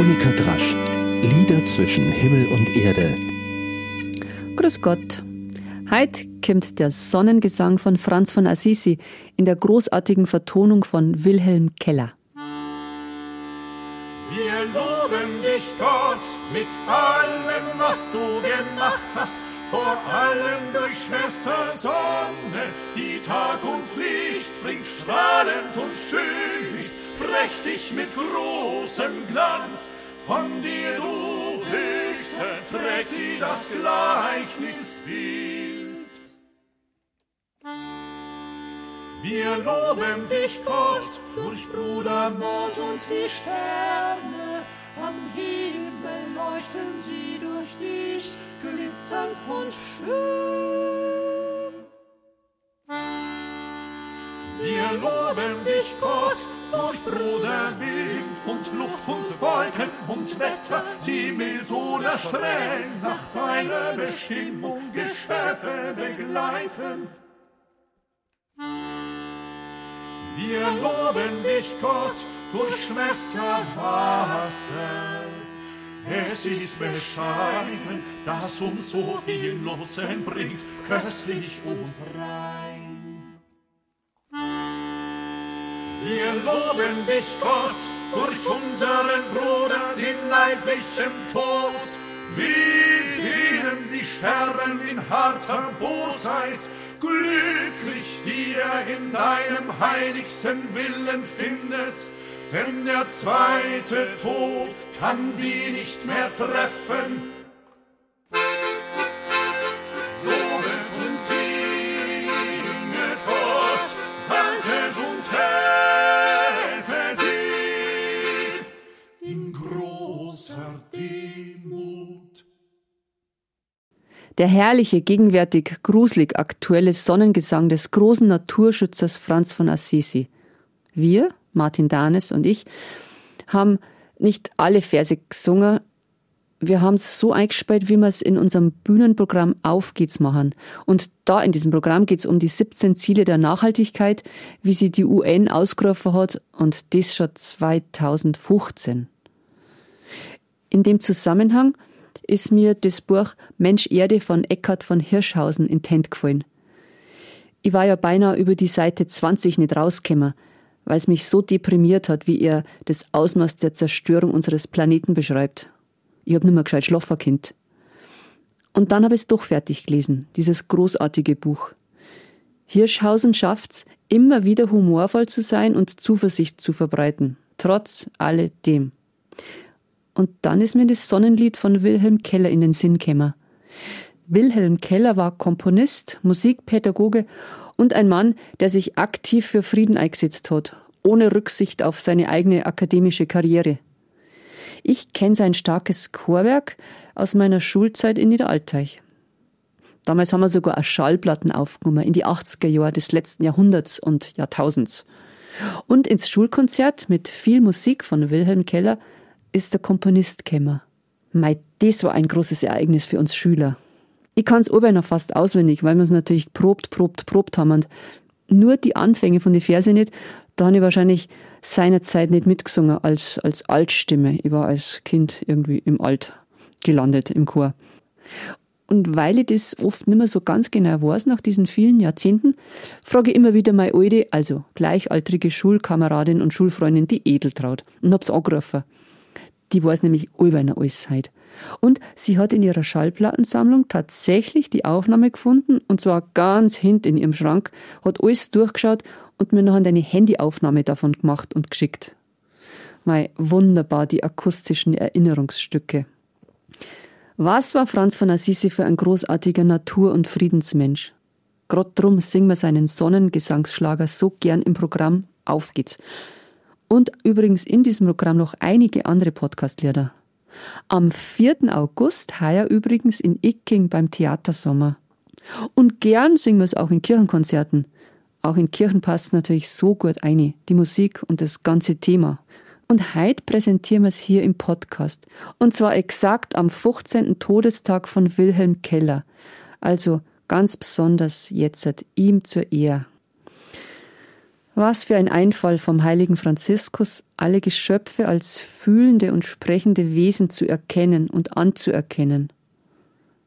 Monika Drasch. Lieder zwischen Himmel und Erde. Grüß Gott. Heute kommt der Sonnengesang von Franz von Assisi in der großartigen Vertonung von Wilhelm Keller. Wir loben dich, Gott, mit allem, was du gemacht hast, vor allem durch Schwester Sonne, die Tag und Licht bringt, strahlend und schön ist, prächtig mit großem Glanz. Von dir, du Höchste, trägt sie das Gleichnisbild. Wir loben dich, Gott, durch Bruder Mord und die Sterne. Am Himmel leuchten sie durch dich, glitzernd und schön. Wir loben dich, Gott, durch Bruder Wind und Luft und Wolken und Wetter, die mild oder streng nach deiner Bestimmung Geschöpfe begleiten. Wir loben dich, Gott, durch Schwester Wasser. Es ist bescheiden, dass uns so viel Nutzen bringt, köstlich und rein. Wir loben dich, Gott, durch unseren Bruder, den leiblichen Tod, wie denen, die sterben in harter Bosheit, glücklich, die er in deinem heiligsten Willen findet, denn der zweite Tod kann sie nicht mehr treffen. Großer Demut. Der herrliche, gegenwärtig, gruselig aktuelle Sonnengesang des großen Naturschützers Franz von Assisi. Wir, Martin Danes und ich, haben nicht alle Verse gesungen. Wir haben es so eingespielt, wie wir es in unserem Bühnenprogramm Auf geht's machen. Und da in diesem Programm geht es um die 17 Ziele der Nachhaltigkeit, wie sie die UN ausgerufen hat und das schon 2015. In dem Zusammenhang ist mir das Buch Mensch Erde von Eckhard von Hirschhausen in Tent gefallen. Ich war ja beinahe über die Seite 20 nicht rausgekommen, weil es mich so deprimiert hat, wie er das Ausmaß der Zerstörung unseres Planeten beschreibt. Ich hab nimmer gescheit schlafen kind. Und dann habe ich es doch fertig gelesen, dieses großartige Buch. Hirschhausen schafft's, immer wieder humorvoll zu sein und Zuversicht zu verbreiten, trotz alledem. Und dann ist mir das Sonnenlied von Wilhelm Keller in den Sinn gekommen. Wilhelm Keller war Komponist, Musikpädagoge und ein Mann, der sich aktiv für Frieden eingesetzt hat, ohne Rücksicht auf seine eigene akademische Karriere. Ich kenne sein starkes Chorwerk aus meiner Schulzeit in Niederalteich. Damals haben wir sogar auch Schallplatten aufgenommen in die 80er Jahre des letzten Jahrhunderts und Jahrtausends. Und ins Schulkonzert mit viel Musik von Wilhelm Keller ist der Komponist gekommen. Mei, das war ein großes Ereignis für uns Schüler. Ich kann's oben noch fast auswendig, weil wir es natürlich probt, probt, probt haben. Und nur die Anfänge von den Verse nicht, da habe ich wahrscheinlich seinerzeit nicht mitgesungen als, als Altstimme. Ich war als Kind irgendwie im Alt gelandet im Chor. Und weil ich das oft nicht mehr so ganz genau weiß, nach diesen vielen Jahrzehnten, frage ich immer wieder meine alte, also gleichaltrige Schulkameradin und Schulfreundin, die Edeltraut, und hab's angerufen. Die weiß nämlich allweil alles heute. Und sie hat in ihrer Schallplattensammlung tatsächlich die Aufnahme gefunden, und zwar ganz hinten in ihrem Schrank, hat alles durchgeschaut und mir noch eine Handyaufnahme davon gemacht und geschickt. Mei, wunderbar, die akustischen Erinnerungsstücke. Was war Franz von Assisi für ein großartiger Natur- und Friedensmensch? Grad drum singen wir seinen Sonnengesangsschlager so gern im Programm. Auf geht's. Und übrigens in diesem Programm noch einige andere Podcastlieder. Am 4. August heuer übrigens in Icking beim Theatersommer. Und gern singen wir es auch in Kirchenkonzerten. Auch in Kirchen passt natürlich so gut eine, die Musik und das ganze Thema. Und heute präsentieren wir es hier im Podcast. Und zwar exakt am 15. Todestag von Wilhelm Keller. Also ganz besonders jetzt ihm zur Ehre. Was für ein Einfall vom heiligen Franziskus, alle Geschöpfe als fühlende und sprechende Wesen zu erkennen und anzuerkennen.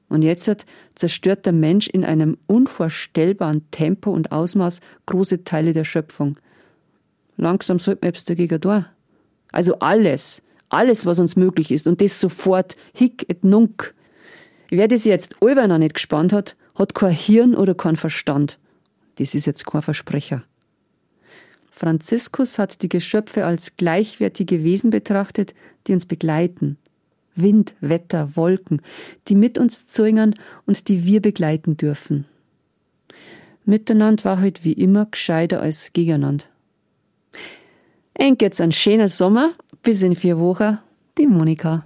Und jetzt zerstört der Mensch in einem unvorstellbaren Tempo und Ausmaß große Teile der Schöpfung. Langsam sollte man etwas dagegen tun. Also alles, alles, was uns möglich ist, und das sofort, hick et nunc. Wer das jetzt allweil noch nicht gespannt hat, hat kein Hirn oder kein Verstand. Das ist jetzt kein Versprecher. Franziskus hat die Geschöpfe als gleichwertige Wesen betrachtet, die uns begleiten. Wind, Wetter, Wolken, die mit uns zögern und die wir begleiten dürfen. Miteinander war heute wie immer gescheiter als gegeneinander. Eng jetzt ein schöner Sommer, bis in vier Wochen, die Monika.